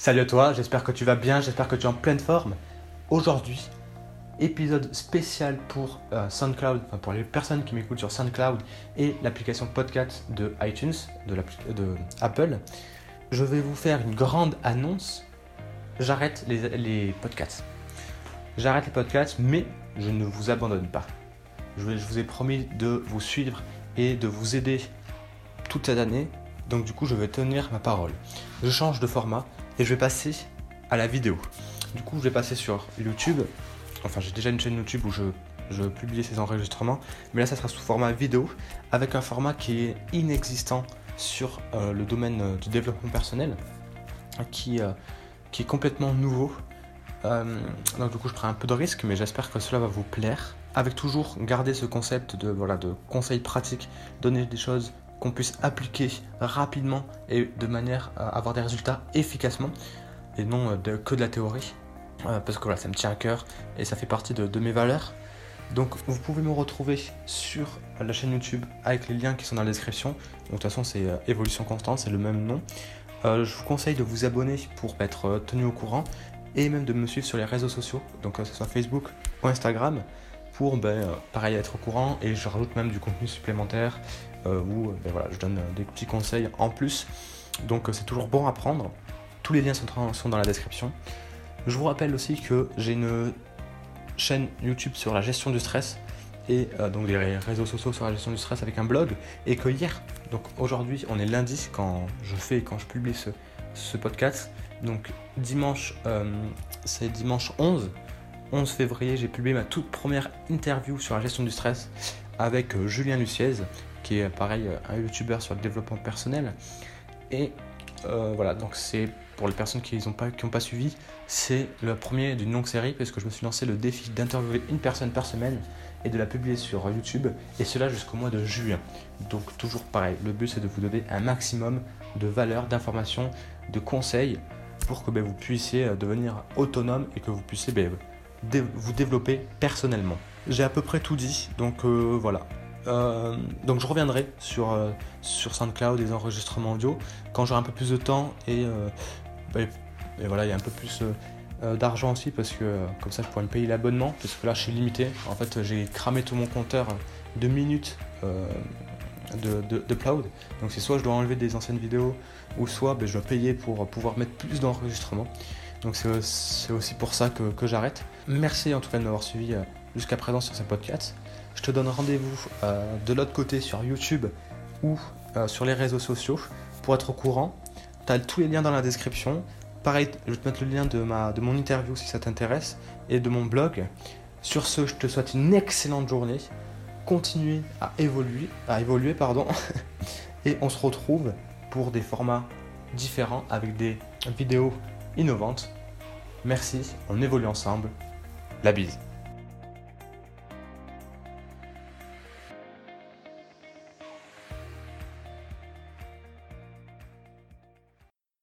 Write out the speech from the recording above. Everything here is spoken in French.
Salut à toi, j'espère que tu vas bien, j'espère que tu es en pleine forme. Aujourd'hui, épisode spécial pour euh, SoundCloud, enfin pour les personnes qui m'écoutent sur SoundCloud et l'application podcast de iTunes, de, de, Apple. Je vais vous faire une grande annonce. J'arrête les, les podcasts. J'arrête les podcasts, mais je ne vous abandonne pas. Je, je vous ai promis de vous suivre et de vous aider toute cette année. Donc du coup, je vais tenir ma parole. Je change de format et je vais passer à la vidéo. Du coup, je vais passer sur YouTube. Enfin, j'ai déjà une chaîne YouTube où je, publie ces enregistrements, mais là, ça sera sous format vidéo avec un format qui est inexistant sur euh, le domaine euh, du développement personnel, qui, euh, qui est complètement nouveau. donc du coup, je prends un peu de risque, mais j'espère que cela va vous plaire. Avec toujours garder ce concept de voilà de conseils pratiques, donner des choses qu'on puisse appliquer rapidement et de manière à avoir des résultats efficacement et non euh, que de la théorie. Euh, parce que voilà, ça me tient à cœur et ça fait partie de, mes valeurs. Donc vous pouvez me retrouver sur la chaîne YouTube avec les liens qui sont dans la description. Donc de toute façon c'est euh, Évolution Constante, c'est le même nom. je vous conseille de vous abonner pour être tenu au courant et même de me suivre sur les réseaux sociaux, donc que ce soit Facebook ou Instagram, pour ben, pareil être au courant et je rajoute même du contenu supplémentaire euh, où ben voilà, je donne euh, des petits conseils en plus. Donc euh, c'est toujours bon à prendre. Tous les liens sont, dans la description. Je vous rappelle aussi que j'ai une chaîne YouTube sur la gestion du stress et donc des réseaux sociaux sur la gestion du stress avec un blog et que hier, donc aujourd'hui on est lundi quand je fais quand je publie ce, ce podcast donc dimanche c'est dimanche 11 11 février j'ai publié ma toute première interview sur la gestion du stress avec Julien Luciez qui est pareil un youtubeur sur le développement personnel. Et euh, voilà, donc c'est pour les personnes qui n'ont pas, suivi, c'est le premier d'une longue série parce que je me suis lancé le défi d'interviewer une personne par semaine et de la publier sur YouTube et cela jusqu'au mois de juin. Donc toujours pareil, le but c'est de vous donner un maximum de valeur, d'informations, de conseils pour que ben, vous puissiez euh, devenir autonome et que vous puissiez ben, vous développer personnellement. J'ai à peu près tout dit, donc euh, voilà. Euh, donc je reviendrai sur, euh, sur SoundCloud des enregistrements audio quand j'aurai un peu plus de temps et, euh, bah, voilà, il y a un peu plus d'argent aussi parce que comme ça je pourrais me payer l'abonnement parce que là je suis limité. En fait j'ai cramé tout mon compteur de minutes de, de, cloud. Donc c'est soit je dois enlever des anciennes vidéos ou soit bah, je dois payer pour pouvoir mettre plus d'enregistrements. Donc c'est aussi pour ça que, que j'arrête. Merci en tout cas de m'avoir suivi jusqu'à présent sur ce podcast. Je te donne rendez-vous euh, de l'autre côté sur YouTube ou euh, sur les réseaux sociaux pour être au courant. Tu as tous les liens dans la description. Pareil, je vais te mettre le lien de, ma, de mon interview si ça t'intéresse et de mon blog. Sur ce, je te souhaite une excellente journée. Continue à évoluer, à évoluer pardon. et on se retrouve pour des formats différents avec des vidéos innovantes. Merci, on évolue ensemble. La bise.